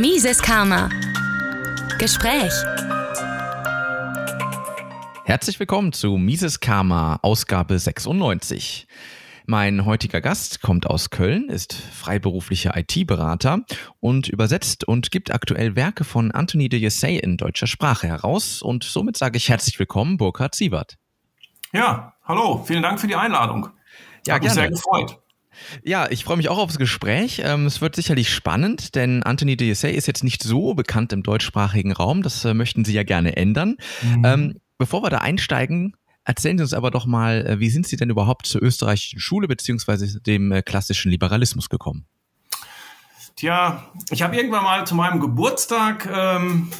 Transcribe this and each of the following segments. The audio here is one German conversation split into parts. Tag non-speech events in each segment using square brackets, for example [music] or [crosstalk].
Mises Karma. Gespräch. Herzlich willkommen zu Mises Karma, Ausgabe 96. Mein heutiger Gast kommt aus Köln, ist freiberuflicher IT-Berater und übersetzt und gibt aktuell Werke von Anthony de Jessay in deutscher Sprache heraus. Und somit sage ich herzlich willkommen, Burkhard Siebert. Ja, hallo, vielen Dank für die Einladung. Ja, Hat mich gerne. sehr gefreut. Ja, ich freue mich auch aufs Gespräch. Ähm, es wird sicherlich spannend, denn Anthony de Jessay ist jetzt nicht so bekannt im deutschsprachigen Raum. Das äh, möchten Sie ja gerne ändern. Mhm. Ähm, bevor wir da einsteigen, erzählen Sie uns aber doch mal, äh, wie sind Sie denn überhaupt zur österreichischen Schule beziehungsweise dem äh, klassischen Liberalismus gekommen? Tja, ich habe irgendwann mal zu meinem Geburtstag ähm,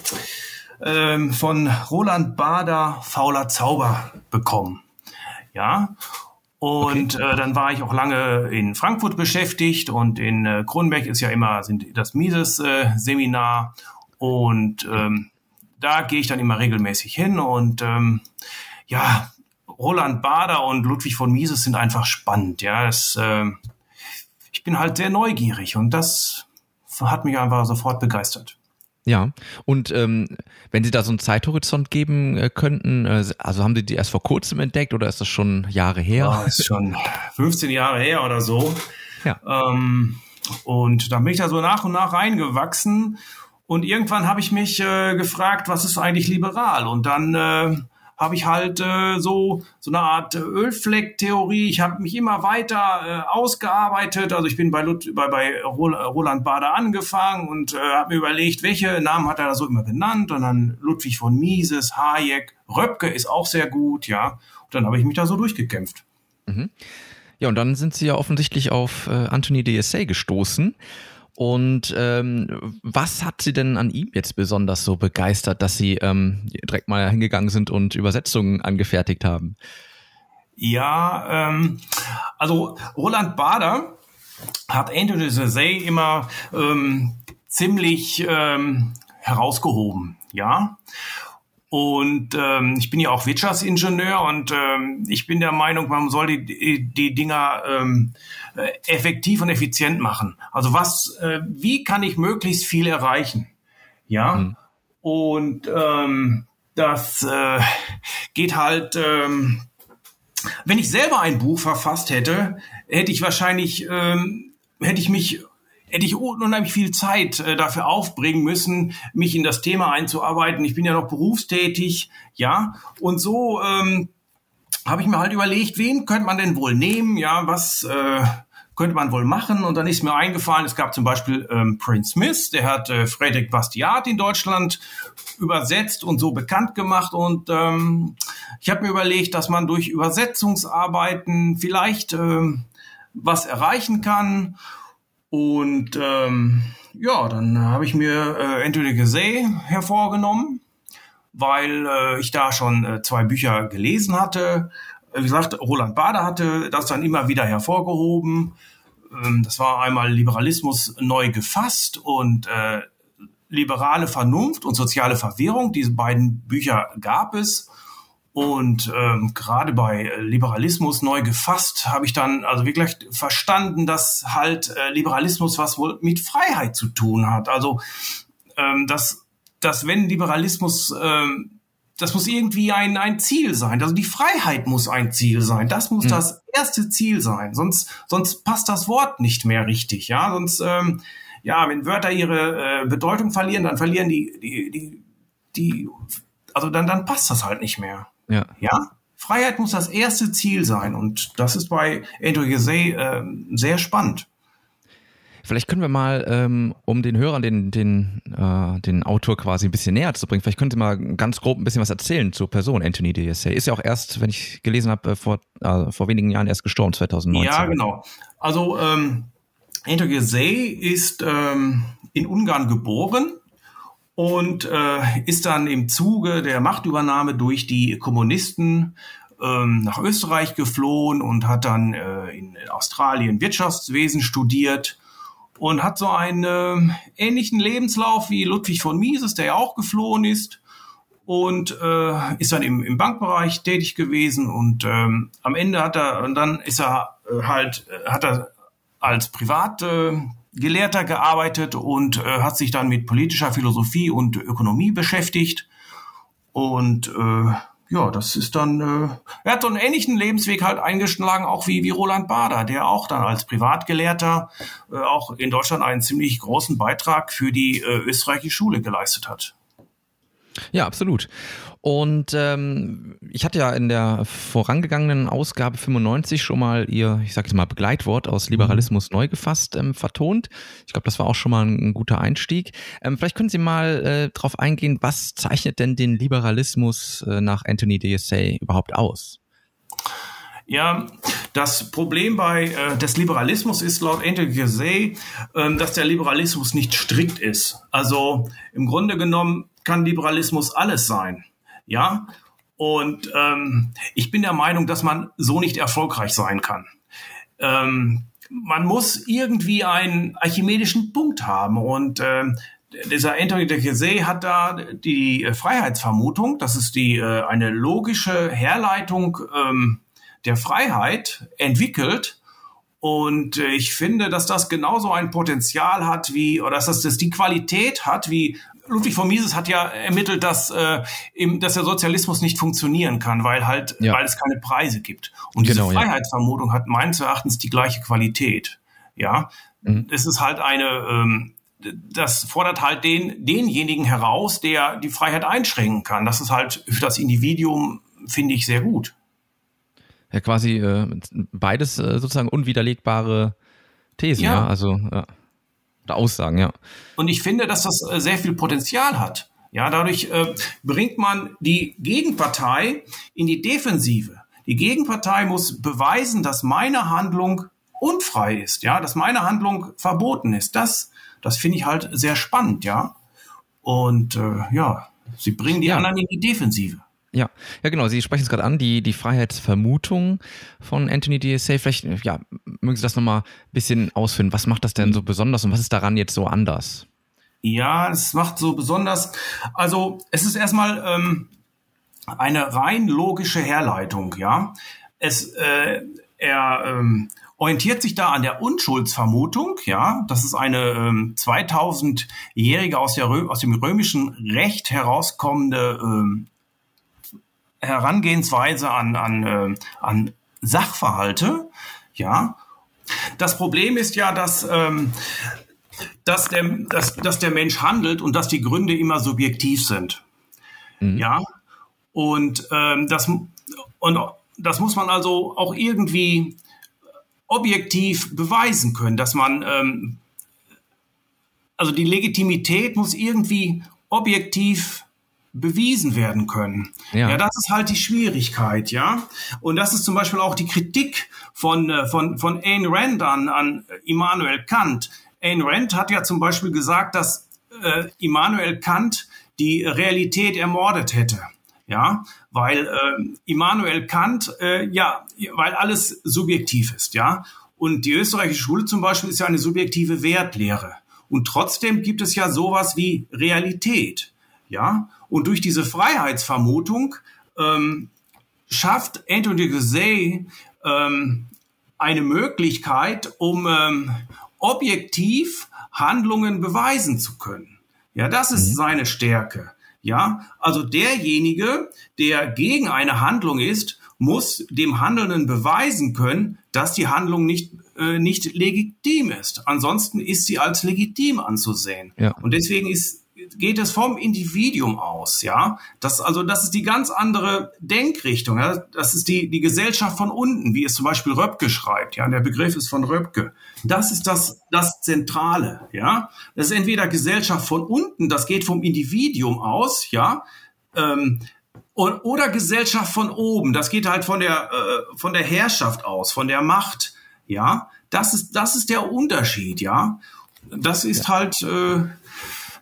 ähm, von Roland Bader Fauler Zauber bekommen. Ja. Und äh, dann war ich auch lange in Frankfurt beschäftigt und in äh, Kronberg ist ja immer sind das Mises äh, und ähm, da gehe ich dann immer regelmäßig hin und ähm, ja, Roland Bader und Ludwig von Mises sind einfach spannend. Ja, es, äh, ich bin halt sehr neugierig und das hat mich einfach sofort begeistert. Ja, und ähm, wenn Sie da so einen Zeithorizont geben äh, könnten, äh, also haben Sie die erst vor kurzem entdeckt oder ist das schon Jahre her? Ja, ist schon 15 Jahre her oder so. Ja. Ähm, und dann bin ich da so nach und nach reingewachsen. Und irgendwann habe ich mich äh, gefragt, was ist eigentlich liberal? Und dann äh, habe ich halt äh, so so eine Art Ölfleck-Theorie. Ich habe mich immer weiter äh, ausgearbeitet. Also ich bin bei, Lut bei, bei Rol- Roland Bader angefangen und äh, habe mir überlegt, welche Namen hat er da so immer genannt. Und dann Ludwig von Mises, Hayek, Röpke ist auch sehr gut, ja. Und dann habe ich mich da so durchgekämpft. Ja, und dann sind Sie ja offensichtlich auf äh, Anthony Jessay gestoßen. Und ähm, was hat Sie denn an ihm jetzt besonders so begeistert, dass Sie ähm, direkt mal hingegangen sind und Übersetzungen angefertigt haben? Ja, ähm, also Roland Bader hat Anthony Jessay immer ähm, ziemlich ähm, herausgehoben, ja. Und ähm, ich bin ja auch Wirtschaftsingenieur und ähm, ich bin der Meinung, man soll die, die, Dinger ähm, äh, effektiv und effizient machen. Also was, äh, wie kann ich möglichst viel erreichen? Ja. Mhm. Und ähm, das äh, geht halt, ähm, wenn ich selber ein Buch verfasst hätte, hätte ich wahrscheinlich, ähm, hätte ich mich, hätte ich unheimlich viel Zeit äh, dafür aufbringen müssen, mich in das Thema einzuarbeiten. Ich bin ja noch berufstätig, ja, und so ähm, habe ich mir halt überlegt, wen könnte man denn wohl nehmen, ja, was äh, könnte man wohl machen? Und dann ist mir eingefallen, es gab zum Beispiel ähm, Prince Smith, der hat äh, Frederick Bastiat in Deutschland übersetzt und so bekannt gemacht. Und ähm, ich habe mir überlegt, dass man durch Übersetzungsarbeiten vielleicht ähm, was erreichen kann. Und ähm, ja, dann habe ich mir äh, Anthony Gesay hervorgenommen, weil äh, ich da schon äh, zwei Bücher gelesen hatte. Wie gesagt, Roland Bader hatte das dann immer wieder hervorgehoben. Ähm, das war einmal Liberalismus neu gefasst und äh, liberale Vernunft und soziale Verwirrung. Diese beiden Bücher gab es. Und ähm, gerade bei Liberalismus neu gefasst habe ich dann also wirklich verstanden, dass halt äh, Liberalismus was wohl mit Freiheit zu tun hat. Also ähm, dass, dass wenn Liberalismus, ähm, das muss irgendwie ein, ein Ziel sein. Also die Freiheit muss ein Ziel sein. Das muss Mhm. das erste Ziel sein. Sonst, sonst passt das Wort nicht mehr richtig. Ja, sonst, ähm, ja, wenn Wörter ihre äh, Bedeutung verlieren, dann verlieren die, die, die, die, also dann, dann passt das halt nicht mehr. Ja. Ja, Freiheit muss das erste Ziel sein und das ist bei Andrew Gazay äh, sehr spannend. Vielleicht können wir mal, ähm, um den Hörern den, den, äh, den Autor quasi ein bisschen näher zu bringen, vielleicht können Sie mal ganz grob ein bisschen was erzählen zur Person Anthony Jessay. Ist ja auch erst, wenn ich gelesen habe, äh, vor, äh, vor wenigen Jahren erst gestorben, 2019. Ja, genau. Also ähm, Andrew Gazay ist ähm, in Ungarn geboren und äh, ist dann im Zuge der Machtübernahme durch die Kommunisten ähm, nach Österreich geflohen und hat dann äh, in Australien Wirtschaftswesen studiert und hat so einen äh, ähnlichen Lebenslauf wie Ludwig von Mises, der ja auch geflohen ist und äh, ist dann im, im Bankbereich tätig gewesen und ähm, am Ende hat er und dann ist er äh, halt äh, hat er als Privat äh, gearbeitet und äh, hat sich dann mit politischer Philosophie und Ökonomie beschäftigt. Und äh, ja, das ist dann, äh, er hat so einen ähnlichen Lebensweg halt eingeschlagen, auch wie, wie Roland Bader, der auch dann als Privatgelehrter äh, auch in Deutschland einen ziemlich großen Beitrag für die äh, österreichische Schule geleistet hat. Ja, absolut. Und ähm, ich hatte ja in der vorangegangenen Ausgabe 95 schon mal ihr, ich sage jetzt mal, Begleitwort aus Liberalismus neu gefasst ähm, vertont. Ich glaube, das war auch schon mal ein, ein guter Einstieg. Ähm, vielleicht können Sie mal äh, darauf eingehen, was zeichnet denn den Liberalismus äh, nach Anthony DSA überhaupt aus? Ja, das Problem bei äh, des Liberalismus ist laut Anthony Gizet, äh, dass der Liberalismus nicht strikt ist. Also im Grunde genommen kann Liberalismus alles sein. Ja, und ähm, ich bin der Meinung, dass man so nicht erfolgreich sein kann. Ähm, man muss irgendwie einen archimedischen Punkt haben und ähm, dieser Anthony de Gizet hat da die Freiheitsvermutung, das ist die äh, eine logische Herleitung ähm, der Freiheit entwickelt. Und äh, ich finde, dass das genauso ein Potenzial hat wie, oder dass das die Qualität hat wie Ludwig von Mises hat ja ermittelt, dass, äh, im, dass der Sozialismus nicht funktionieren kann, weil halt, ja. weil es keine Preise gibt. Und genau, diese Freiheitsvermutung ja. hat meines Erachtens die gleiche Qualität. Ja, mhm. es ist halt eine, ähm, das fordert halt den, denjenigen heraus, der die Freiheit einschränken kann. Das ist halt für das Individuum, finde ich, sehr gut. Ja, quasi äh, beides äh, sozusagen unwiderlegbare Thesen, ja. ja? Also, ja. Oder Aussagen, ja. Und ich finde, dass das äh, sehr viel Potenzial hat. Ja, dadurch äh, bringt man die Gegenpartei in die Defensive. Die Gegenpartei muss beweisen, dass meine Handlung unfrei ist, ja, dass meine Handlung verboten ist. Das, das finde ich halt sehr spannend, ja. Und äh, ja, sie bringen die ja. anderen in die Defensive. Ja, ja genau. Sie sprechen es gerade an, die, die Freiheitsvermutung von Anthony DSA. Vielleicht ja, mögen Sie das nochmal ein bisschen ausführen. Was macht das denn so besonders und was ist daran jetzt so anders? Ja, es macht so besonders. Also es ist erstmal ähm, eine rein logische Herleitung. Ja, es äh, er ähm, orientiert sich da an der Unschuldsvermutung. Ja, das ist eine ähm, 2000-jährige aus, aus dem römischen Recht herauskommende ähm, Herangehensweise an, an, äh, an Sachverhalte. Ja. Das Problem ist ja, dass, ähm, dass, der, dass, dass der Mensch handelt und dass die Gründe immer subjektiv sind. Mhm. Ja. Und, ähm, das, und das muss man also auch irgendwie objektiv beweisen können, dass man, ähm, also die Legitimität muss irgendwie objektiv bewiesen werden können. Ja. ja, das ist halt die Schwierigkeit, ja. Und das ist zum Beispiel auch die Kritik von, äh, von, von Ayn Rand an, an Immanuel Kant. Ayn Rand hat ja zum Beispiel gesagt, dass äh, Immanuel Kant die Realität ermordet hätte. Ja, weil äh, Immanuel Kant, äh, ja, weil alles subjektiv ist, ja. Und die österreichische Schule zum Beispiel ist ja eine subjektive Wertlehre. Und trotzdem gibt es ja sowas wie Realität. Ja, und durch diese Freiheitsvermutung ähm, schafft Anthony Gizet ähm, eine Möglichkeit, um ähm, objektiv Handlungen beweisen zu können. Ja, das ist mhm. seine Stärke. Ja, also derjenige, der gegen eine Handlung ist, muss dem Handelnden beweisen können, dass die Handlung nicht äh, nicht legitim ist. Ansonsten ist sie als legitim anzusehen. Ja. Und deswegen ist geht es vom Individuum aus, ja. Das, also, das ist die ganz andere Denkrichtung, ja. Das ist die, die Gesellschaft von unten, wie es zum Beispiel Röpke schreibt, ja. Der Begriff ist von Röpke. Das ist das, das Zentrale, ja. Das ist entweder Gesellschaft von unten, das geht vom Individuum aus, ja. Ähm, oder Gesellschaft von oben, das geht halt von der, äh, von der Herrschaft aus, von der Macht, ja. Das ist, das ist der Unterschied, ja. Das ist ja. halt, äh,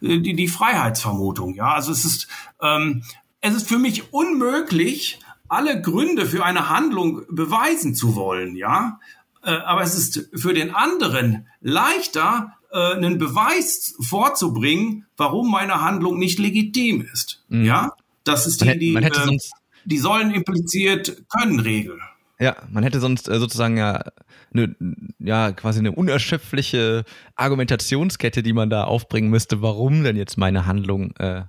die, die Freiheitsvermutung. Ja, also es ist, ähm, es ist für mich unmöglich, alle Gründe für eine Handlung beweisen zu wollen. Ja, äh, aber es ist für den anderen leichter, äh, einen Beweis vorzubringen, warum meine Handlung nicht legitim ist. Mhm. Ja, das ist die, die, äh, die sollen impliziert können Regel. Ja, man hätte sonst äh, sozusagen ja, ne, ja quasi eine unerschöpfliche Argumentationskette, die man da aufbringen müsste, warum denn jetzt meine Handlung äh,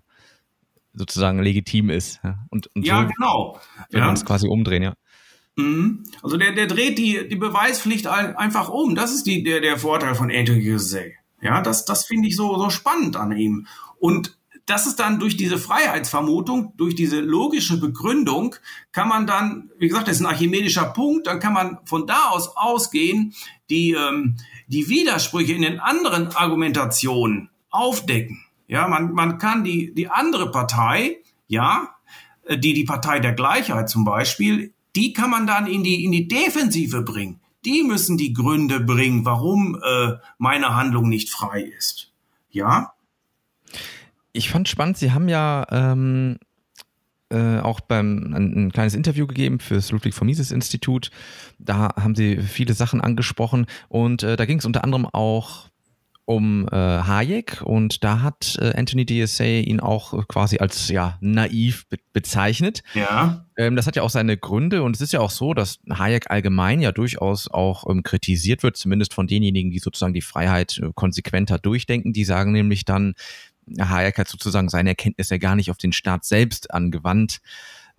sozusagen legitim ist. Ja, und, und ja so genau. Wenn ja. man es quasi umdrehen, ja. Mhm. Also der, der dreht die, die Beweispflicht einfach um. Das ist die, der, der Vorteil von Anthony Gizet. Ja, das, das finde ich so, so spannend an ihm. Und das ist dann durch diese Freiheitsvermutung, durch diese logische Begründung, kann man dann, wie gesagt, das ist ein archimedischer Punkt, dann kann man von da aus ausgehen, die, ähm, die Widersprüche in den anderen Argumentationen aufdecken. Ja, man, man kann die, die andere Partei, ja, die, die Partei der Gleichheit zum Beispiel, die kann man dann in die, in die Defensive bringen. Die müssen die Gründe bringen, warum äh, meine Handlung nicht frei ist. Ja? Ich fand spannend, Sie haben ja ähm, äh, auch beim ein, ein, kleines Interview gegeben für das Ludwig von Mises Institut. Da haben Sie viele Sachen angesprochen und äh, da ging es unter anderem auch um äh, Hayek und da hat äh, Anthony DSA ihn auch quasi als ja naiv be bezeichnet. Ja. Ähm, das hat ja auch seine Gründe und es ist ja auch so, dass Hayek allgemein ja durchaus auch ähm, kritisiert wird, zumindest von denjenigen, die sozusagen die Freiheit äh, konsequenter durchdenken. Die sagen nämlich dann, Hayek hat sozusagen seine Erkenntnisse gar nicht auf den Staat selbst angewandt.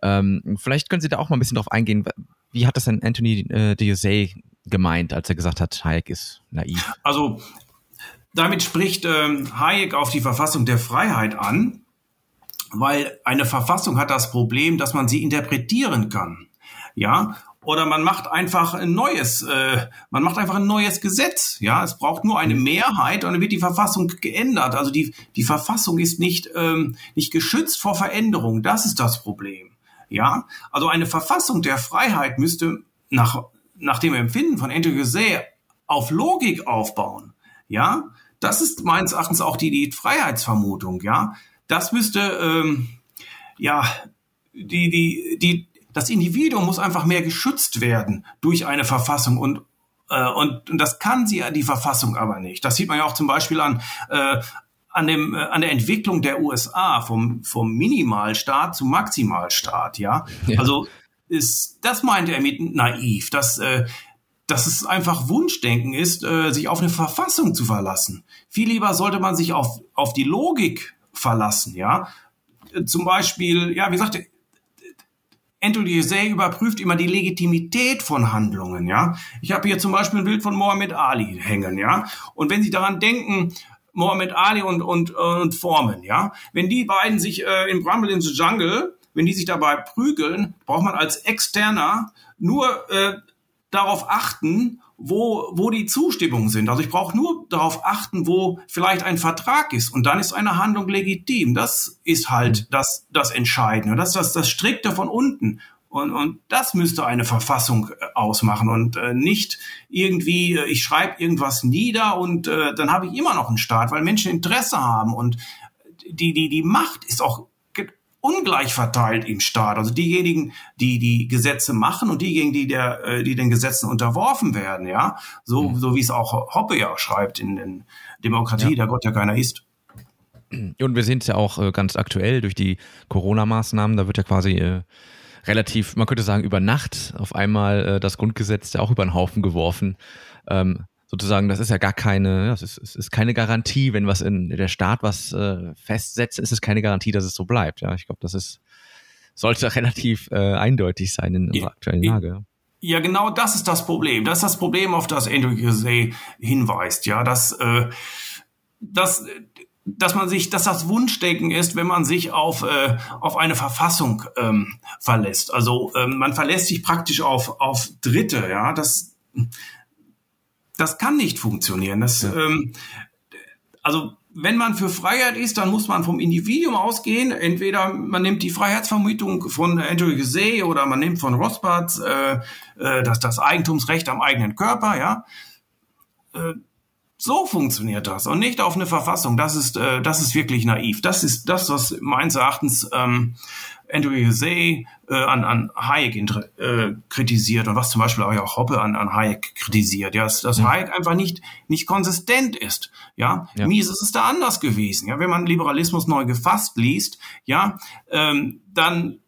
Ähm, vielleicht können Sie da auch mal ein bisschen drauf eingehen. Wie hat das denn Anthony äh, DSA gemeint, als er gesagt hat, Hayek ist naiv? Also damit spricht ähm, Hayek auf die Verfassung der Freiheit an, weil eine Verfassung hat das Problem, dass man sie interpretieren kann. Ja, oder man macht einfach ein neues, äh, man macht einfach ein neues Gesetz. Ja, es braucht nur eine Mehrheit und dann wird die Verfassung geändert. Also die die Verfassung ist nicht ähm, nicht geschützt vor Veränderung. Das ist das Problem. Ja, also eine Verfassung der Freiheit müsste nach nach dem Empfinden von Anthony Gizet auf Logik aufbauen. Ja, das ist meines Erachtens auch die, die Freiheitsvermutung, ja. Das müsste, ähm, ja, die, die, die, das Individuum muss einfach mehr geschützt werden durch eine Verfassung und äh, und, und das kann sie die Verfassung aber nicht. Das sieht man ja auch zum Beispiel an äh, an dem äh, an der Entwicklung der USA vom vom Minimalstaat zum Maximalstaat. Ja, ja. also ist das meinte er mit naiv, dass äh, dass es einfach Wunschdenken ist, äh, sich auf eine Verfassung zu verlassen. Viel lieber sollte man sich auf, auf die Logik verlassen, ja. Zum Beispiel, ja, wie gesagt, José überprüft immer die Legitimität von Handlungen, ja. Ich habe hier zum Beispiel ein Bild von Mohammed Ali hängen, ja. Und wenn Sie daran denken, Mohammed Ali und, und, und Foreman, ja, wenn die beiden sich äh, in Bramble in the Jungle, wenn die sich dabei prügeln, braucht man als Externer nur äh, darauf achten, wo, wo die Zustimmungen sind. Also ich brauche nur darauf achten, wo vielleicht ein Vertrag ist und dann ist eine Handlung legitim. Das ist halt mhm. das, das Entscheidende. Das ist das, das Strikte von unten. Und, und das müsste eine Verfassung äh, ausmachen und äh, nicht irgendwie, äh, ich schreibe irgendwas nieder und äh, dann habe ich immer noch einen Staat, weil Menschen Interesse haben und die, die, die Macht ist auch ungleich verteilt im Staat. Also diejenigen, die die Gesetze machen und diejenigen, die der, äh, die den Gesetzen unterworfen werden, ja. So, mhm. so wie es auch Hoppe ja schreibt in den Demokratie, ja. der Gott ja keiner ist. Und wir sehen es ja auch äh, ganz aktuell durch die Corona-Maßnahmen. Da wird ja quasi äh, relativ, man könnte sagen, über Nacht auf einmal äh, das Grundgesetz ja auch über den Haufen geworfen. Ähm, sozusagen, das ist ja gar keine, das ist, es ist keine Garantie, wenn was in der Staat was äh, festsetzt, ist es keine Garantie, dass es so bleibt. Ja, ich glaube, das ist sollte [laughs] relativ äh, eindeutig sein in unserer aktuellen Lage. Ja, genau das ist das Problem. Das ist das Problem, auf das Andrew Jose hinweist, ja, dass, äh, dass, dass man sich, dass das Wunschdenken ist, wenn man sich auf, äh, auf eine Verfassung ähm, verlässt. Also ähm, man verlässt sich praktisch auf, auf Dritte, ja. Das, das kann nicht funktionieren. Das, ja. ähm, also wenn man für Freiheit ist, dann muss man vom Individuum ausgehen. Entweder man nimmt die Freiheitsvermutung von Andrew Gizet oder man nimmt von Rothbard äh, äh, das, das Eigentumsrecht am eigenen Körper, ja. Äh, so funktioniert das und nicht auf eine Verfassung. Das ist, äh, das ist wirklich naiv. Das ist das, was meines Erachtens ähm, Andrew Jose äh, an, an Hayek äh, kritisiert und was zum Beispiel auch Hoppe an, an Hayek kritisiert, ja, dass, dass mhm. Hayek einfach nicht, nicht konsistent ist. Ja, ja. Mises ist da anders gewesen. Ja, wenn man Liberalismus neu gefasst liest, ja, ähm, dann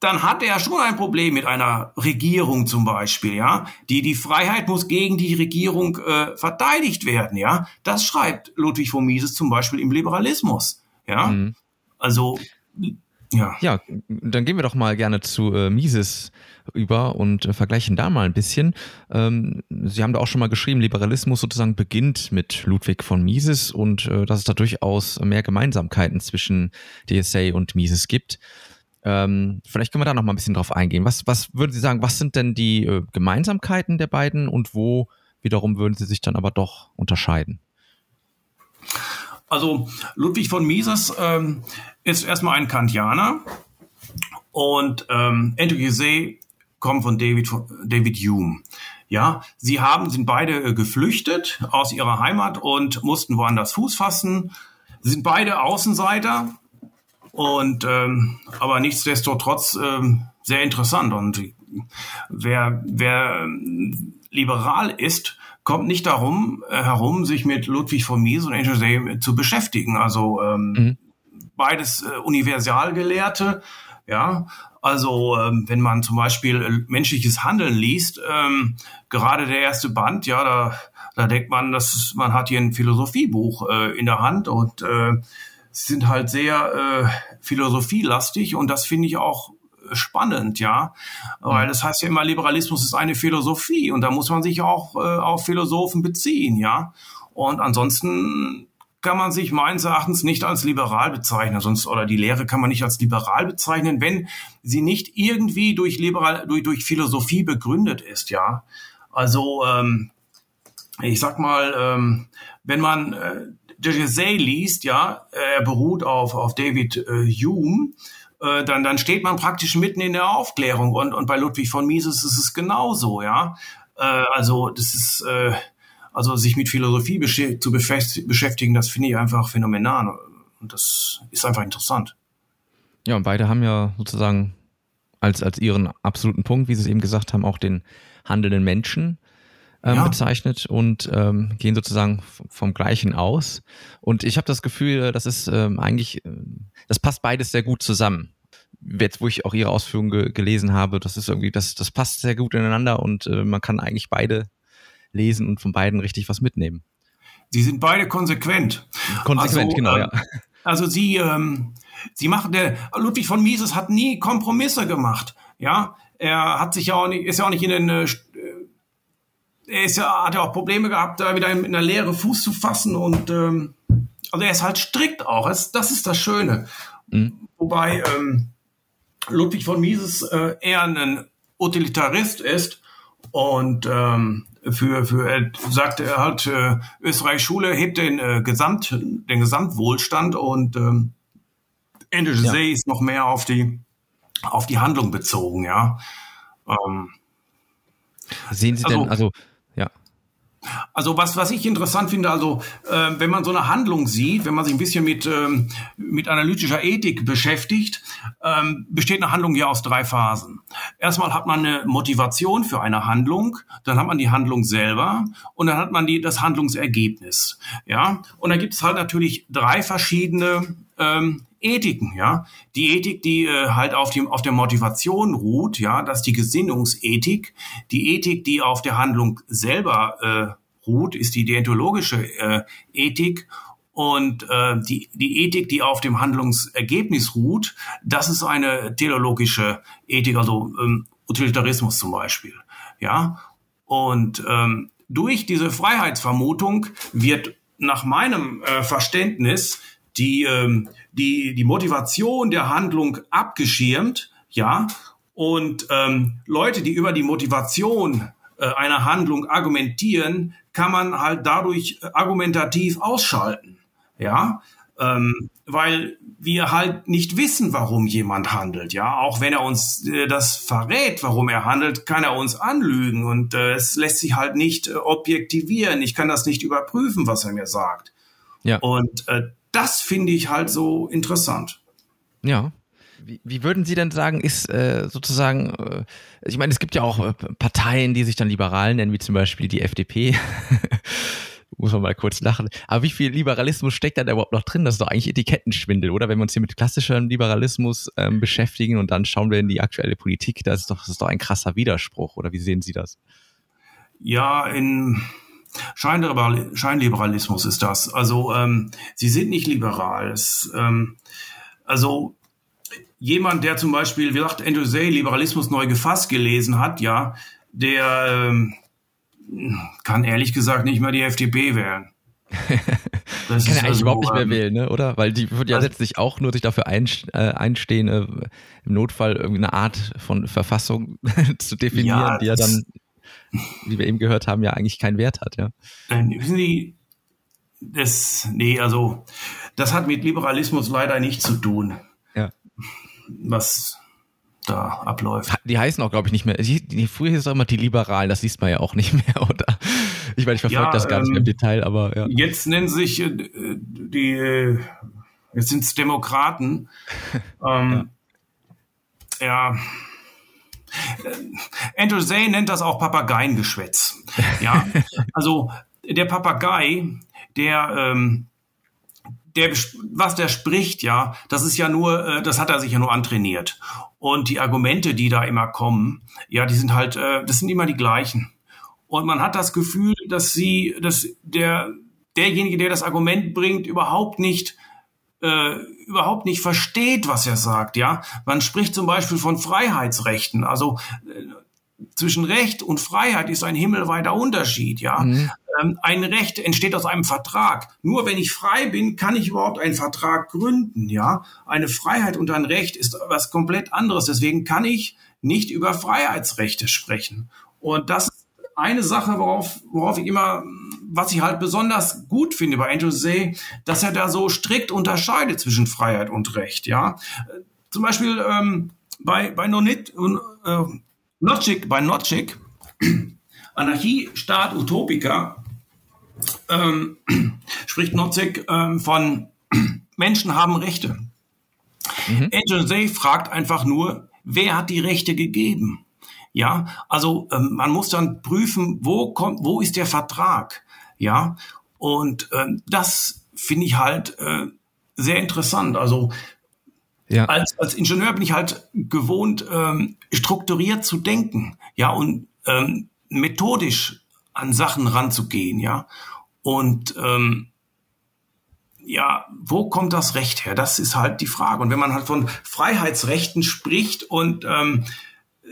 dann hat er schon ein Problem mit einer Regierung zum Beispiel, ja. Die, die Freiheit muss gegen die Regierung äh, verteidigt werden, ja. Das schreibt Ludwig von Mises zum Beispiel im Liberalismus, ja. Mhm. Also, ja. Ja, dann gehen wir doch mal gerne zu äh, Mises über und äh, vergleichen da mal ein bisschen. Ähm, Sie haben da auch schon mal geschrieben, Liberalismus sozusagen beginnt mit Ludwig von Mises und äh, dass es da durchaus mehr Gemeinsamkeiten zwischen DSA und Mises gibt. Ähm, vielleicht können wir da noch mal ein bisschen drauf eingehen. Was, was würden Sie sagen, was sind denn die äh, Gemeinsamkeiten der beiden und wo wiederum würden sie sich dann aber doch unterscheiden? Also Ludwig von Mises ähm, ist erstmal ein Kantianer und ähm, Andrew Gizet kommt von David, David Hume. Ja, sie haben, sind beide äh, geflüchtet aus ihrer Heimat und mussten woanders Fuß fassen. Sie sind beide Außenseiter und ähm, aber nichtsdestotrotz ähm, sehr interessant. Und wer, wer liberal ist, kommt nicht darum äh, herum, sich mit Ludwig von Mises und Andrew Day zu beschäftigen. Also ähm, mhm. beides äh, Universalgelehrte, ja, also ähm, wenn man zum Beispiel äh, menschliches Handeln liest, ähm, gerade der erste Band, ja, da, da denkt man, dass man hat hier ein Philosophiebuch äh, in der Hand und äh, sind halt sehr äh, philosophielastig und das finde ich auch spannend, ja, weil mhm. das heißt ja immer, Liberalismus ist eine Philosophie und da muss man sich auch äh, auf Philosophen beziehen, ja. Und ansonsten kann man sich meines Erachtens nicht als liberal bezeichnen, sonst oder die Lehre kann man nicht als liberal bezeichnen, wenn sie nicht irgendwie durch liberal durch, durch Philosophie begründet ist, ja. Also ähm, ich sag mal, ähm, wenn man äh, Jay liest, ja, er beruht auf auf David äh, Hume, äh, dann dann steht man praktisch mitten in der Aufklärung und und bei Ludwig von Mises ist es genauso, ja. Äh, also das ist äh, also sich mit Philosophie zu beschäftigen, das finde ich einfach phänomenal. Und das ist einfach interessant. Ja, und beide haben ja sozusagen als, als ihren absoluten Punkt, wie Sie es eben gesagt haben, auch den handelnden Menschen ähm, ja. bezeichnet und ähm, gehen sozusagen vom Gleichen aus. Und ich habe das Gefühl, das ist ähm, eigentlich, äh, das passt beides sehr gut zusammen. Jetzt, wo ich auch Ihre Ausführungen ge gelesen habe, das ist irgendwie, das, das passt sehr gut ineinander und äh, man kann eigentlich beide lesen und von beiden richtig was mitnehmen. Sie sind beide konsequent. Konsequent, also, genau, ja. Ähm, also sie, ähm, sie machen der Ludwig von Mises hat nie Kompromisse gemacht. Ja, er hat sich ja auch nicht, ist ja auch nicht in den äh, er ist ja, hat ja auch Probleme gehabt, da wieder in der Lehre Fuß zu fassen und ähm, also er ist halt strikt auch. Das, das ist das Schöne. Mhm. Wobei ähm, Ludwig von Mises äh, eher ein Utilitarist ist und ähm, für, für er sagt er halt, äh, Österreich Schule hebt den äh, Gesamt, den Gesamtwohlstand und ähm, Ende ja. See ist noch mehr auf die auf die Handlung bezogen, ja. Ähm, Sehen Sie also, denn, also also was, was ich interessant finde, also äh, wenn man so eine Handlung sieht, wenn man sich ein bisschen mit, ähm, mit analytischer Ethik beschäftigt, ähm, besteht eine Handlung ja aus drei Phasen. Erstmal hat man eine Motivation für eine Handlung, dann hat man die Handlung selber und dann hat man die, das Handlungsergebnis. Ja, und dann gibt es halt natürlich drei verschiedene ähm, Ethiken, ja. Die Ethik, die äh, halt auf, dem, auf der Motivation ruht, ja, das ist die Gesinnungsethik. Die Ethik, die auf der Handlung selber äh, ruht, ist die deontologische äh, Ethik. Und äh, die, die Ethik, die auf dem Handlungsergebnis ruht, das ist eine teleologische Ethik, also ähm, Utilitarismus zum Beispiel. Ja, und ähm, durch diese Freiheitsvermutung wird nach meinem äh, Verständnis die, ähm, die, die Motivation der Handlung abgeschirmt, ja, und ähm, Leute, die über die Motivation äh, einer Handlung argumentieren, kann man halt dadurch äh, argumentativ ausschalten, ja, ähm, weil wir halt nicht wissen, warum jemand handelt, ja, auch wenn er uns äh, das verrät, warum er handelt, kann er uns anlügen und äh, es lässt sich halt nicht äh, objektivieren. Ich kann das nicht überprüfen, was er mir sagt. Ja. Und äh, das finde ich halt so interessant. Ja. Wie, wie würden Sie denn sagen, ist äh, sozusagen, äh, ich meine, es gibt ja auch äh, Parteien, die sich dann liberal nennen, wie zum Beispiel die FDP. [laughs] muss man mal kurz lachen. Aber wie viel Liberalismus steckt da überhaupt noch drin? Das ist doch eigentlich Etikettenschwindel, oder? Wenn wir uns hier mit klassischem Liberalismus ähm, beschäftigen und dann schauen wir in die aktuelle Politik, das ist doch, das ist doch ein krasser Widerspruch, oder wie sehen Sie das? Ja, in Scheinliberalismus ist das. Also ähm, sie sind nicht liberal. Es, ähm, also jemand, der zum Beispiel, wie sagt Andrew Say, Liberalismus neu gefasst gelesen hat, ja, der ähm, kann ehrlich gesagt nicht mehr die FDP wählen. [laughs] Das kann er eigentlich also, überhaupt nicht mehr ähm, wählen, ne? oder? Weil die würde ja letztlich auch nur sich dafür äh, einstehen, äh, im Notfall irgendeine Art von Verfassung [laughs] zu definieren, ja, die ja dann, wie wir eben gehört haben, ja eigentlich keinen Wert hat, ja. Wissen Sie, das, nee, also, das hat mit Liberalismus leider nichts zu tun. Ja. Was da abläuft. Die heißen auch, glaube ich, nicht mehr. Die, früher hieß es auch immer die Liberalen, das liest man ja auch nicht mehr, [laughs] oder? Ich meine, ich verfolge ja, das gar nicht mehr im ähm, Detail, aber ja. Jetzt nennen sich äh, die, jetzt sind es Demokraten. [laughs] ähm, ja. ja. Andrew Zay nennt das auch Papageiengeschwätz. Ja, [laughs] also der Papagei, der ähm, der, was der spricht, ja, das ist ja nur, äh, das hat er sich ja nur antrainiert. Und die Argumente, die da immer kommen, ja, die sind halt, äh, das sind immer die gleichen. Und man hat das Gefühl, dass sie, dass der, derjenige, der das Argument bringt, überhaupt nicht äh, überhaupt nicht versteht, was er sagt. Ja, man spricht zum Beispiel von Freiheitsrechten. Also äh, zwischen Recht und Freiheit ist ein himmelweiter Unterschied. Ja, mhm. ähm, ein Recht entsteht aus einem Vertrag. Nur wenn ich frei bin, kann ich überhaupt einen Vertrag gründen. Ja, eine Freiheit und ein Recht ist was komplett anderes. Deswegen kann ich nicht über Freiheitsrechte sprechen. Und das ist eine Sache, worauf, worauf ich immer, was ich halt besonders gut finde bei Andrew Say, dass er da so strikt unterscheidet zwischen Freiheit und Recht. Ja, zum Beispiel ähm, bei bei Nonit, äh, Notchik, bei Notchik, [clears throat] Anarchie, Staat, Utopiker, ähm, [clears throat] spricht Nozick ähm, von [clears throat] Menschen haben Rechte. Mhm. Angel Say fragt einfach nur, wer hat die Rechte gegeben? Ja, also ähm, man muss dann prüfen, wo kommt, wo ist der Vertrag? Ja, und ähm, das finde ich halt äh, sehr interessant. Also ja. als, als Ingenieur bin ich halt gewohnt, ähm, strukturiert zu denken, ja, und ähm, methodisch an Sachen ranzugehen, ja. Und ähm, ja, wo kommt das Recht her? Das ist halt die Frage. Und wenn man halt von Freiheitsrechten spricht und ähm, äh,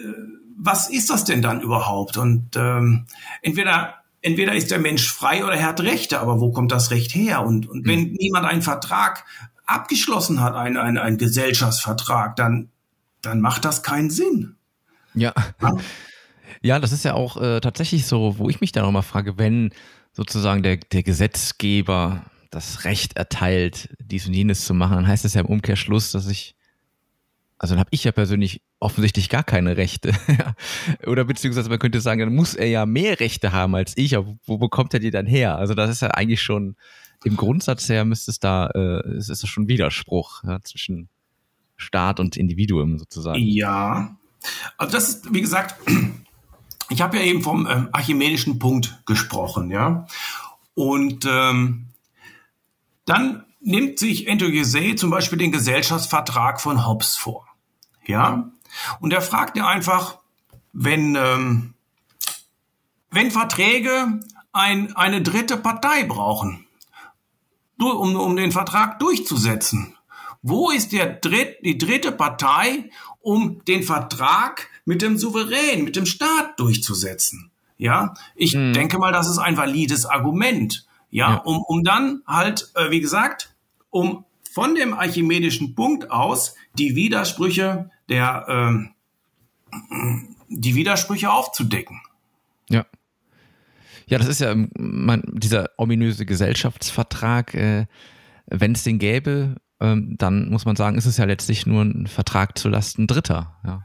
was ist das denn dann überhaupt? Und ähm, entweder entweder ist der Mensch frei oder er hat Rechte, aber wo kommt das Recht her? Und, und wenn mhm. niemand einen Vertrag abgeschlossen hat, einen, einen, einen Gesellschaftsvertrag, dann, dann macht das keinen Sinn. Ja. ja. Ja, das ist ja auch äh, tatsächlich so, wo ich mich dann auch mal frage, wenn sozusagen der, der Gesetzgeber das Recht erteilt, dies und jenes zu machen, dann heißt das ja im Umkehrschluss, dass ich, also dann habe ich ja persönlich offensichtlich gar keine Rechte. [laughs] Oder beziehungsweise man könnte sagen, dann muss er ja mehr Rechte haben als ich, aber wo bekommt er die dann her? Also das ist ja eigentlich schon, im Grundsatz her müsste es da, äh, es ist schon Widerspruch ja, zwischen Staat und Individuum sozusagen. Ja, also das ist, wie gesagt, [clears throat] ich habe ja eben vom ähm, archimedischen Punkt gesprochen, ja. Und ähm, dann nimmt sich Andrew Gizet zum Beispiel den Gesellschaftsvertrag von Hobbes vor, ja. Und er fragt ja einfach, wenn ähm, wenn Verträge ein, eine dritte Partei brauchen, um, um den Vertrag durchzusetzen, wo ist der dritt, die dritte Partei, um den Vertrag mit dem Souverän, mit dem Staat durchzusetzen. Ja, ich hm. denke mal, das ist ein valides Argument. Ja, ja. Um, um dann halt, äh, wie gesagt, um von dem archimedischen Punkt aus die Widersprüche der, ähm, die Widersprüche aufzudecken. Ja. Ja, das ist ja man, dieser ominöse Gesellschaftsvertrag. Äh, Wenn es den gäbe, ähm, dann muss man sagen, ist es ja letztlich nur ein Vertrag zu Lasten Dritter. Ja.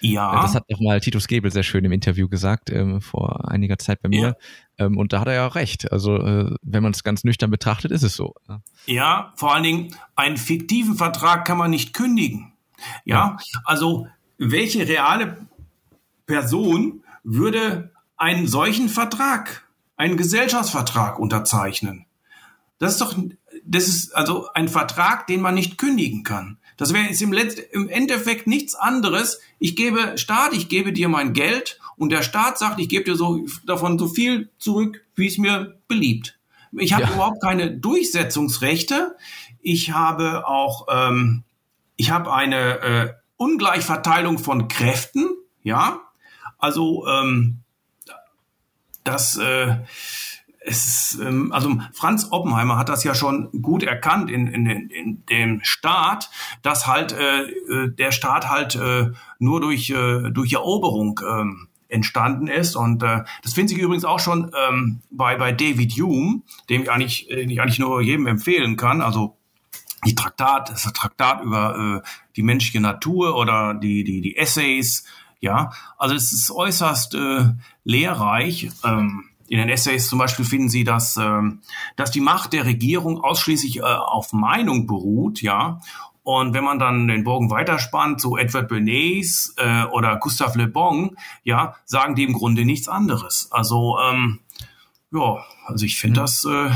Ja. Das hat auch mal Titus Gebel sehr schön im Interview gesagt, ähm, vor einiger Zeit bei mir. Ja. Ähm, und da hat er ja auch recht. Also, äh, wenn man es ganz nüchtern betrachtet, ist es so. Ja. ja, vor allen Dingen, einen fiktiven Vertrag kann man nicht kündigen. Ja, also, welche reale Person würde einen solchen Vertrag einen Gesellschaftsvertrag unterzeichnen. Das ist doch, das ist also ein Vertrag, den man nicht kündigen kann. Das wäre jetzt im, Letzt, im Endeffekt nichts anderes. Ich gebe Staat, ich gebe dir mein Geld und der Staat sagt, ich gebe dir so davon so viel zurück, wie es mir beliebt. Ich habe ja. überhaupt keine Durchsetzungsrechte. Ich habe auch, ähm, ich habe eine äh, Ungleichverteilung von Kräften. Ja, also ähm, das äh, es, ähm, also Franz Oppenheimer hat das ja schon gut erkannt in, in, in dem Staat, dass halt äh, äh, der Staat halt äh, nur durch, äh, durch Eroberung ähm, entstanden ist. Und äh, das finde ich übrigens auch schon ähm, bei, bei David Hume, dem ich eigentlich, den ich eigentlich nur jedem empfehlen kann. Also die Traktat, das Traktat über äh, die menschliche Natur oder die, die, die Essays. Ja, also es ist äußerst äh, lehrreich. Ähm, in den Essays zum Beispiel finden Sie, dass, ähm, dass die Macht der Regierung ausschließlich äh, auf Meinung beruht, ja. Und wenn man dann den Bogen weiterspannt, so Edward Bernays äh, oder Gustave Le Bon, ja, sagen die im Grunde nichts anderes. Also, ähm, ja, also ich finde mhm. das, äh,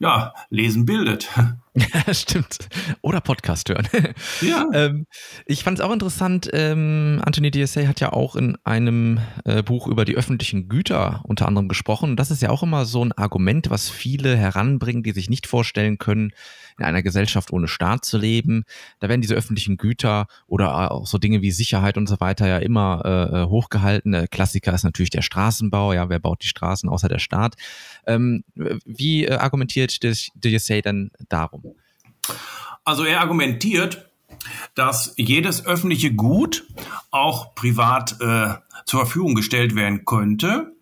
ja, lesen bildet. [laughs] Ja, stimmt. Oder Podcast hören. [laughs] Ja. ähm, ich fand es auch interessant, ähm, Anthony DSA hat ja auch in einem äh, Buch über die öffentlichen Güter unter anderem gesprochen. Und das ist ja auch immer so ein Argument, was viele heranbringen, die sich nicht vorstellen können, in einer Gesellschaft ohne Staat zu leben. Da werden diese öffentlichen Güter oder auch so Dinge wie Sicherheit und so weiter ja immer äh, äh hochgehalten. Der Klassiker ist natürlich der Straßenbau. Ja, wer baut die Straßen außer der Staat? Ähm, wie äh, argumentiert DSA denn darum? Also er argumentiert, dass jedes öffentliche Gut auch privat äh, zur Verfügung gestellt werden könnte.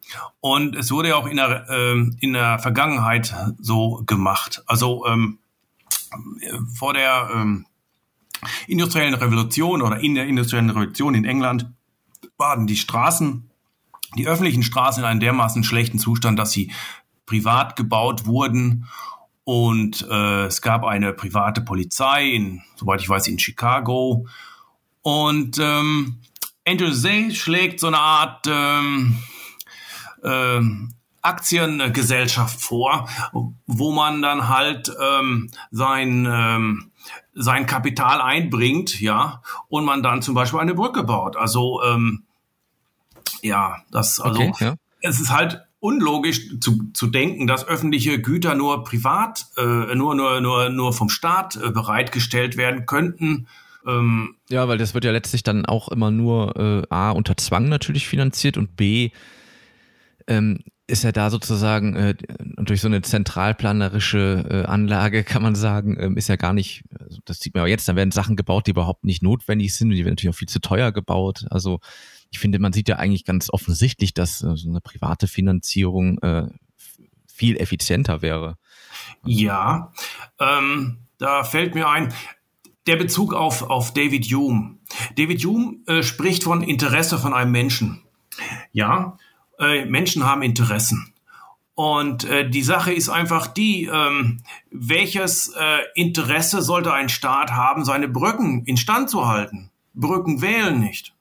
Und es wurde ja auch in der, äh, in der Vergangenheit so gemacht. Also ähm, vor der ähm, industriellen Revolution oder in der industriellen Revolution in England waren die Straßen, die öffentlichen Straßen in einem dermaßen schlechten Zustand, dass sie privat gebaut wurden und äh, es gab eine private Polizei, in, soweit ich weiß, in Chicago. Und ähm, Angel Zay schlägt so eine Art ähm, äh, Aktiengesellschaft vor, wo man dann halt ähm, sein ähm, sein Kapital einbringt, ja, und man dann zum Beispiel eine Brücke baut. Also ähm, ja, das also okay, ja. es ist halt unlogisch zu, zu denken, dass öffentliche Güter nur privat, äh, nur, nur, nur, nur vom Staat äh, bereitgestellt werden könnten. Ähm, ja, weil das wird ja letztlich dann auch immer nur äh, A unter Zwang natürlich finanziert und B ähm, ist ja da sozusagen äh, durch so eine zentralplanerische äh, Anlage, kann man sagen, ähm, ist ja gar nicht, also das sieht man auch jetzt, da werden Sachen gebaut, die überhaupt nicht notwendig sind und die werden natürlich auch viel zu teuer gebaut. Also ich finde, man sieht ja eigentlich ganz offensichtlich, dass äh, so eine private Finanzierung äh, viel effizienter wäre. Ja, ähm, da fällt mir ein, der Bezug auf, auf David Hume. David Hume äh, spricht von Interesse von einem Menschen. Ja, äh, Menschen haben Interessen. Und äh, die Sache ist einfach die, ähm, welches äh, Interesse sollte ein Staat haben, seine Brücken instand zu halten? Brücken wählen nicht.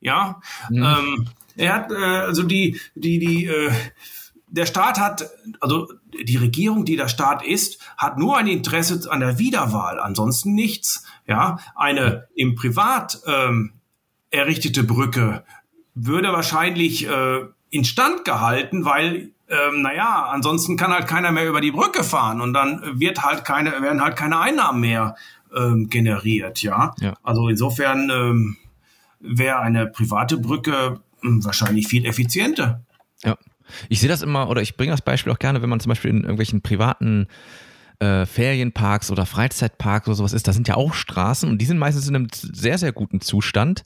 Ja, mhm. ähm, er hat äh, also die die die äh, der Staat hat also die Regierung, die der Staat ist, hat nur ein Interesse an der Wiederwahl, ansonsten nichts. Ja, eine im Privat ähm, errichtete Brücke würde wahrscheinlich äh, instand gehalten, weil ähm, naja, ansonsten kann halt keiner mehr über die Brücke fahren und dann wird halt keine, werden halt keine Einnahmen mehr ähm, generiert, ja? ja. Also insofern ähm, wäre eine private Brücke hm, wahrscheinlich viel effizienter. Ja. Ich sehe das immer, oder ich bringe das Beispiel auch gerne, wenn man zum Beispiel in irgendwelchen privaten äh, Ferienparks oder Freizeitparks oder sowas ist, da sind ja auch Straßen und die sind meistens in einem sehr, sehr guten Zustand.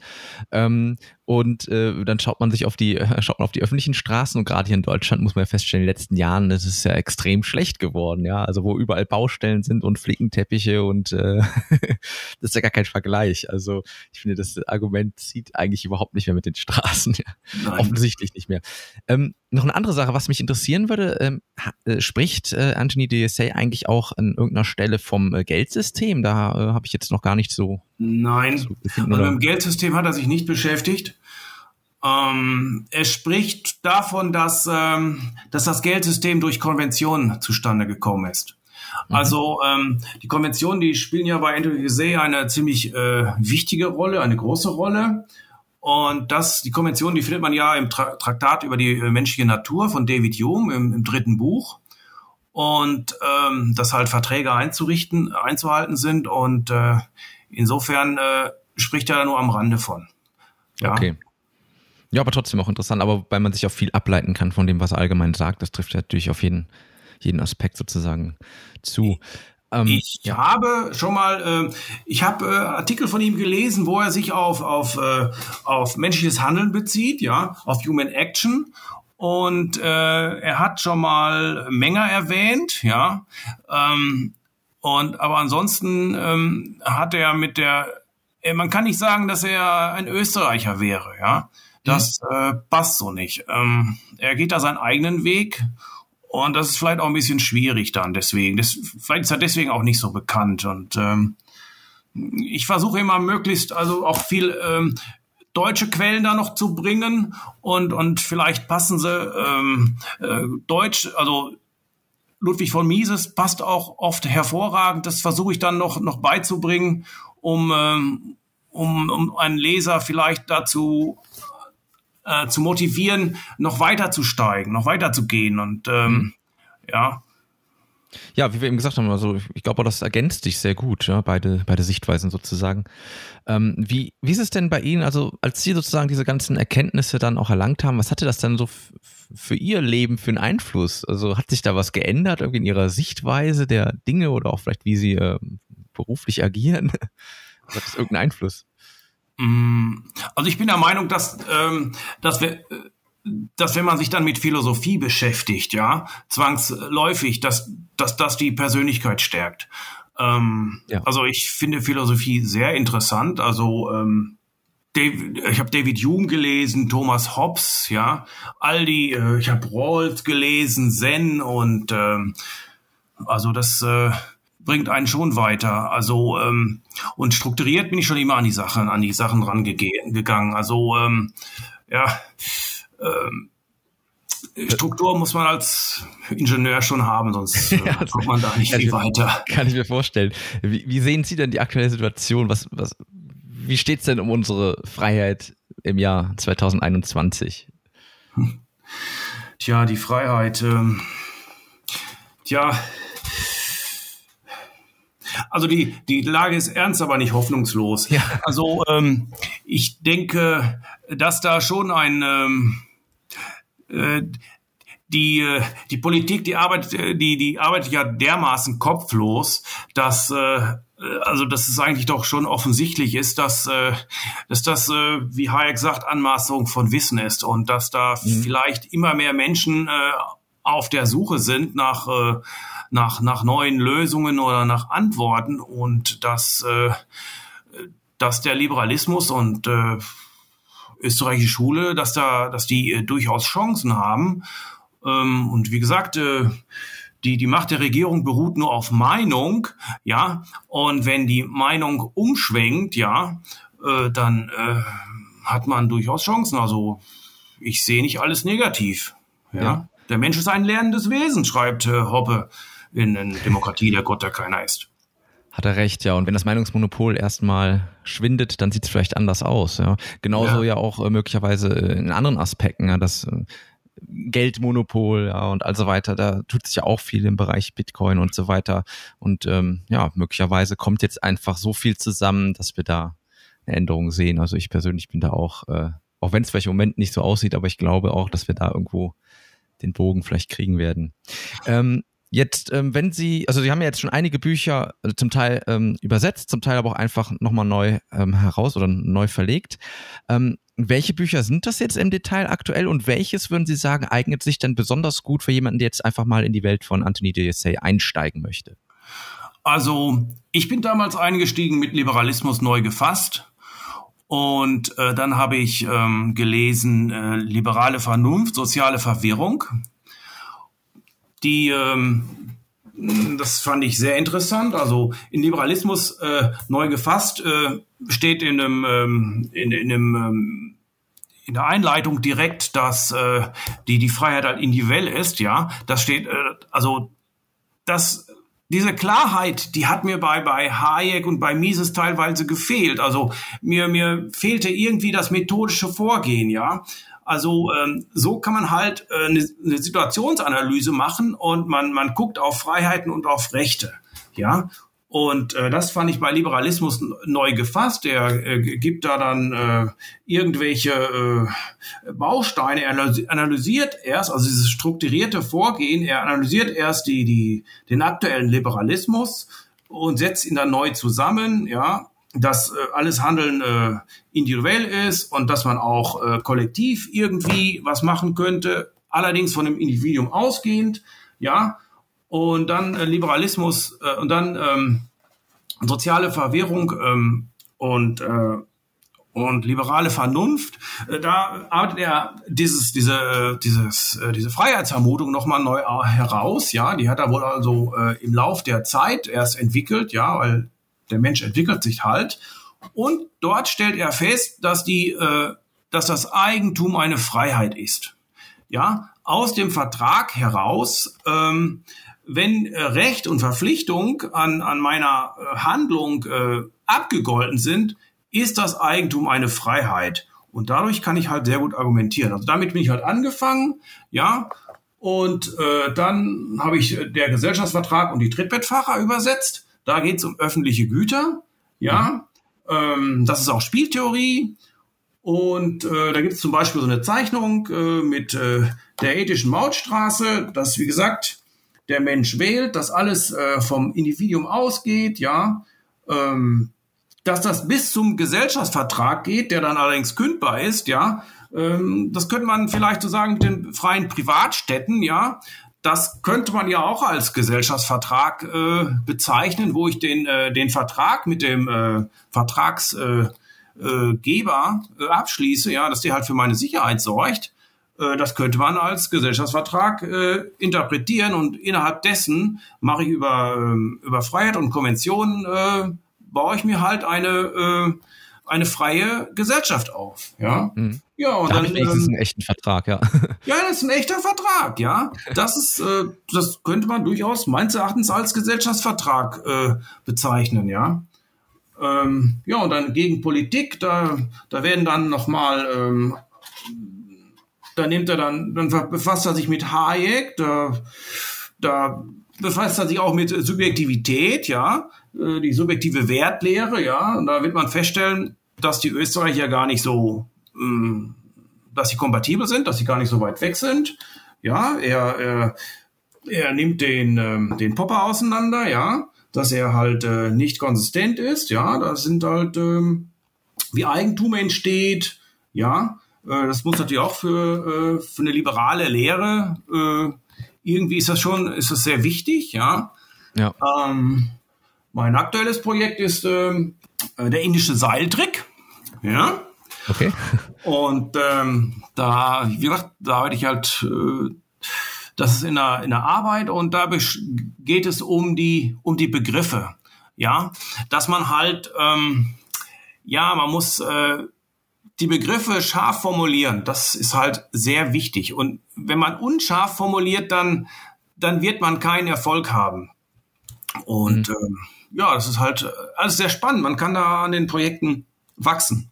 Ähm, und äh, dann schaut man sich auf die, äh, [laughs] schaut man auf die öffentlichen Straßen und gerade hier in Deutschland muss man ja feststellen, in den letzten Jahren ist ja extrem schlecht geworden, ja. Also wo überall Baustellen sind und Flickenteppiche und äh, [laughs] das ist ja gar kein Vergleich. Also ich finde, das Argument zieht eigentlich überhaupt nicht mehr mit den Straßen. [laughs] Ja. Offensichtlich nicht mehr. Ähm, noch eine andere Sache, was mich interessieren würde, ähm, äh, spricht äh, Anthony DSA eigentlich auch an irgendeiner Stelle vom äh, Geldsystem? Da äh, habe ich jetzt noch gar nicht so. Nein, so also mit dem Geldsystem hat er sich nicht beschäftigt. Ähm, er spricht davon, dass, ähm, dass das Geldsystem durch Konventionen zustande gekommen ist. Mhm. Also ähm, die Konventionen, die spielen ja bei Gizet eine ziemlich äh, wichtige Rolle, eine große Rolle. Und das, die Konvention, die findet man ja im Tra Traktat über die äh, menschliche Natur von David Hume im, im dritten Buch. Und ähm, dass halt Verträge einzurichten, einzuhalten sind. Und äh, insofern äh, spricht er da nur am Rande von. Ja. Okay. Ja, aber trotzdem auch interessant, aber weil man sich auch viel ableiten kann von dem, was er allgemein sagt, das trifft natürlich auf jeden, jeden Aspekt sozusagen zu. Ähm, ich ja. habe schon mal, äh, ich habe äh, Artikel von ihm gelesen, wo er sich auf, auf, äh, auf menschliches Handeln bezieht, ja, auf Human Action. Und äh, er hat schon mal Menger erwähnt, ja. Ähm, und aber ansonsten ähm, hat er mit der, äh, man kann nicht sagen, dass er ein Österreicher wäre, ja. Das mhm. äh, passt so nicht. Ähm, er geht da seinen eigenen Weg und das ist vielleicht auch ein bisschen schwierig dann deswegen. Das, vielleicht ist er deswegen auch nicht so bekannt und ähm, ich versuche immer möglichst, also auch viel ähm, deutsche Quellen da noch zu bringen und, und vielleicht passen sie ähm, äh, Deutsch, also Ludwig von Mises passt auch oft hervorragend. Das versuche ich dann noch, noch beizubringen, um, ähm, um, um einen Leser vielleicht dazu äh, zu motivieren, noch weiter zu steigen, noch weiter zu gehen. Und ähm, mhm. ja. Ja, wie wir eben gesagt haben, also ich glaube, das ergänzt sich sehr gut, ja, beide, beide Sichtweisen sozusagen. Ähm, wie, wie ist es denn bei Ihnen, also als Sie sozusagen diese ganzen Erkenntnisse dann auch erlangt haben, was hatte das denn so für Ihr Leben für einen Einfluss? Also hat sich da was geändert irgendwie in Ihrer Sichtweise der Dinge oder auch vielleicht wie Sie äh, beruflich agieren? [laughs] hat das irgendeinen Einfluss? Mm, also ich bin der Meinung, dass, ähm, dass wir dass wenn man sich dann mit Philosophie beschäftigt, ja, zwangsläufig, dass, dass das die Persönlichkeit stärkt. Ähm, ja. Also ich finde Philosophie sehr interessant. Also ähm, David, ich habe David Hume gelesen, Thomas Hobbes, ja, all die, äh, ich habe Rawls gelesen, Zen und ähm, also das äh, bringt einen schon weiter. Also ähm, und strukturiert bin ich schon immer an die Sachen, an die Sachen rangegangen. Also ähm, ja, ähm, Struktur muss man als Ingenieur schon haben, sonst [laughs] äh, ja, kommt man da nicht viel weiter. Kann ich mir vorstellen. Wie, wie, sehen Sie denn die aktuelle Situation? Was, was, wie steht es denn um unsere Freiheit im Jahr 2021? Hm. Tja, die Freiheit. Ähm, tja, also die, die Lage ist ernst, aber nicht hoffnungslos. Ja. Also ähm, ich denke, dass da schon ein ähm, äh, die, äh, die Politik, die arbeitet, äh, die, die arbeitet ja dermaßen kopflos, dass äh, also dass es eigentlich doch schon offensichtlich ist, dass, äh, dass das, äh, wie Hayek sagt, Anmaßung von Wissen ist und dass da mhm. vielleicht immer mehr Menschen äh, auf der Suche sind nach äh, nach, nach neuen Lösungen oder nach Antworten und dass, äh, dass der Liberalismus und äh, österreichische Schule, dass da, dass die äh, durchaus Chancen haben. Ähm, und wie gesagt, äh, die, die Macht der Regierung beruht nur auf Meinung, ja. Und wenn die Meinung umschwenkt, ja, äh, dann äh, hat man durchaus Chancen. Also ich sehe nicht alles negativ. Ja. ja. Der Mensch ist ein lernendes Wesen, schreibt äh, Hoppe in einer Demokratie, der Gott, der keiner ist. Hat er recht, ja. Und wenn das Meinungsmonopol erstmal schwindet, dann sieht es vielleicht anders aus. Ja. Genauso ja, ja auch äh, möglicherweise in anderen Aspekten, ja, das äh, Geldmonopol ja, und also weiter. Da tut sich ja auch viel im Bereich Bitcoin und so weiter. Und ähm, ja, möglicherweise kommt jetzt einfach so viel zusammen, dass wir da eine Änderung sehen. Also ich persönlich bin da auch, äh, auch wenn es vielleicht im Moment nicht so aussieht, aber ich glaube auch, dass wir da irgendwo den Bogen vielleicht kriegen werden. Ähm, Jetzt, ähm, wenn Sie, also Sie haben ja jetzt schon einige Bücher äh, zum Teil ähm, übersetzt, zum Teil aber auch einfach nochmal neu ähm, heraus oder neu verlegt. Ähm, welche Bücher sind das jetzt im Detail aktuell und welches würden Sie sagen, eignet sich denn besonders gut für jemanden, der jetzt einfach mal in die Welt von Anthony de Dessay einsteigen möchte? Also, ich bin damals eingestiegen mit Liberalismus neu gefasst. Und äh, dann habe ich ähm, gelesen äh, Liberale Vernunft, soziale Verwirrung die ähm, das fand ich sehr interessant. Also in Liberalismus äh, neu gefasst äh, steht in einem, ähm, in, in einem ähm, in der Einleitung direkt, dass äh, die, die Freiheit halt individuell ist, ja. Das steht, äh, also das diese Klarheit, die hat mir bei, bei Hayek und bei Mises teilweise gefehlt. Also mir, mir fehlte irgendwie das methodische Vorgehen, ja. Also ähm, so kann man halt äh, eine, eine Situationsanalyse machen und man, man guckt auf Freiheiten und auf Rechte, ja. Und äh, das fand ich bei Liberalismus neu gefasst. Er äh, gibt da dann äh, irgendwelche äh, Bausteine, er analysiert erst, also dieses strukturierte Vorgehen, er analysiert erst die, die, den aktuellen Liberalismus und setzt ihn dann neu zusammen, ja, dass äh, alles Handeln äh, individuell ist und dass man auch äh, kollektiv irgendwie was machen könnte, allerdings von dem Individuum ausgehend, ja, und dann äh, Liberalismus äh, und dann ähm, soziale Verwirrung ähm, und äh, und liberale Vernunft, äh, da arbeitet er dieses, diese, äh, dieses, äh, diese Freiheitsvermutung nochmal neu heraus, ja, die hat er wohl also äh, im Lauf der Zeit erst entwickelt, ja, weil der Mensch entwickelt sich halt. Und dort stellt er fest, dass die, äh, dass das Eigentum eine Freiheit ist. Ja, aus dem Vertrag heraus ähm, wenn äh, Recht und Verpflichtung an, an meiner äh, Handlung äh, abgegolten sind, ist das Eigentum eine Freiheit. Und dadurch kann ich halt sehr gut argumentieren. Also damit bin ich halt angefangen, ja. Und äh, dann habe ich äh, der Gesellschaftsvertrag und die Trittbettfahrer übersetzt. Da geht es um öffentliche Güter, ja. Mhm. Ähm, das ist auch Spieltheorie. Und äh, da gibt es zum Beispiel so eine Zeichnung äh, mit äh, der ethischen Mautstraße. Das, wie gesagt, der Mensch wählt, dass alles äh, vom Individuum ausgeht, ja, ähm, dass das bis zum Gesellschaftsvertrag geht, der dann allerdings kündbar ist, ja, ähm, das könnte man vielleicht so sagen mit den freien Privatstädten, ja, das könnte man ja auch als Gesellschaftsvertrag äh, bezeichnen, wo ich den, äh, den Vertrag mit dem äh, Vertragsgeber äh, äh, abschließe, ja, dass der halt für meine Sicherheit sorgt. Äh, das könnte man als Gesellschaftsvertrag äh, interpretieren und innerhalb dessen mache ich über, ähm, über Freiheit und Konventionen, äh, baue ich mir halt eine, äh, eine freie Gesellschaft auf. Ja, mhm. ja und da dann. Ähm, ist ein echter Vertrag, ja. [laughs] Ja, das ist ein echter Vertrag, ja. Das ist, äh, das könnte man durchaus meines Erachtens als Gesellschaftsvertrag äh, bezeichnen, ja. Ähm, ja, und dann gegen Politik, da, da werden dann nochmal ähm, da nimmt er dann, dann befasst er sich mit Hayek, da, da befasst er sich auch mit Subjektivität, ja, äh, die subjektive Wertlehre, ja, und da wird man feststellen, dass die Österreicher gar nicht so, ähm, dass sie kompatibel sind, dass sie gar nicht so weit weg sind. Ja, er, er, er nimmt den, ähm, den Popper auseinander, ja, dass er halt äh, nicht konsistent ist, ja, da sind halt, ähm, wie Eigentum entsteht, ja, äh, das muss natürlich auch für, äh, für eine liberale Lehre, äh, irgendwie ist das schon, ist das sehr wichtig, ja. ja. Ähm, mein aktuelles Projekt ist ähm, der indische Seiltrick, ja. Okay. [laughs] Und ähm, da, wie gesagt, da arbeite ich halt, äh, das ist in der, in der Arbeit und da geht es um die, um die Begriffe, ja, dass man halt, ähm, ja, man muss äh, die Begriffe scharf formulieren, das ist halt sehr wichtig. Und wenn man unscharf formuliert, dann, dann wird man keinen Erfolg haben. Und mhm. ähm, ja, das ist halt alles sehr spannend. Man kann da an den Projekten wachsen.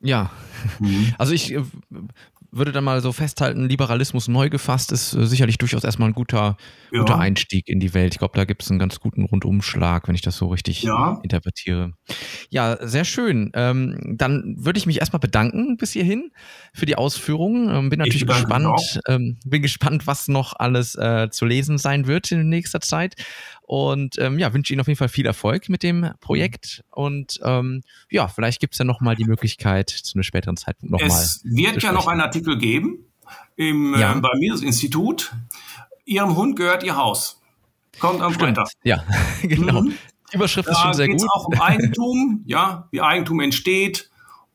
Ja, mhm. [laughs] also ich äh, würde dann mal so festhalten, Liberalismus neu gefasst ist äh, sicherlich durchaus erstmal ein guter, ja. guter Einstieg in die Welt. Ich glaube, da gibt es einen ganz guten Rundumschlag, wenn ich das so richtig ja. interpretiere. Ja, sehr schön. Ähm, dann würde ich mich erstmal bedanken bis hierhin für die Ausführungen. Ähm, bin natürlich gespannt, ähm, bin gespannt, was noch alles äh, zu lesen sein wird in nächster Zeit. Und ähm, ja, wünsche Ihnen auf jeden Fall viel Erfolg mit dem Projekt. Und ähm, ja, vielleicht gibt es ja nochmal die Möglichkeit, zu einem späteren Zeitpunkt nochmal. Es wird ja noch einen Artikel geben im, ja. äh, beim Mises-Institut. Ihrem Hund gehört Ihr Haus. Kommt am Freitag. Ja, [laughs] genau. Mhm. Die Überschrift da ist schon sehr gut. auch um Eigentum, [laughs] ja, wie Eigentum entsteht.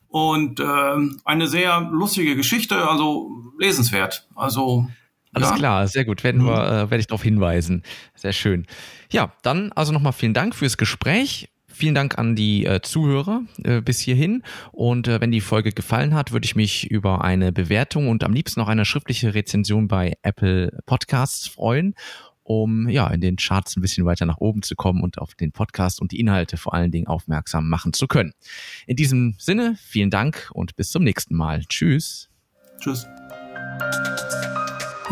Und ähm, eine sehr lustige Geschichte, also lesenswert. Also alles ja. klar, sehr gut. Werden wir, mhm. äh, werde ich darauf hinweisen. Sehr schön. Ja, dann also nochmal vielen Dank fürs Gespräch. Vielen Dank an die äh, Zuhörer äh, bis hierhin. Und äh, wenn die Folge gefallen hat, würde ich mich über eine Bewertung und am liebsten noch eine schriftliche Rezension bei Apple Podcasts freuen, um ja in den Charts ein bisschen weiter nach oben zu kommen und auf den Podcast und die Inhalte vor allen Dingen aufmerksam machen zu können. In diesem Sinne, vielen Dank und bis zum nächsten Mal. Tschüss. Tschüss.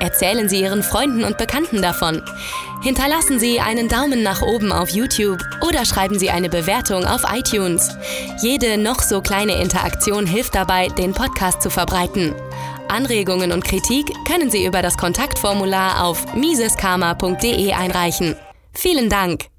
Erzählen Sie Ihren Freunden und Bekannten davon. Hinterlassen Sie einen Daumen nach oben auf YouTube oder schreiben Sie eine Bewertung auf iTunes. Jede noch so kleine Interaktion hilft dabei, den Podcast zu verbreiten. Anregungen und Kritik können Sie über das Kontaktformular auf miseskarma.de einreichen. Vielen Dank!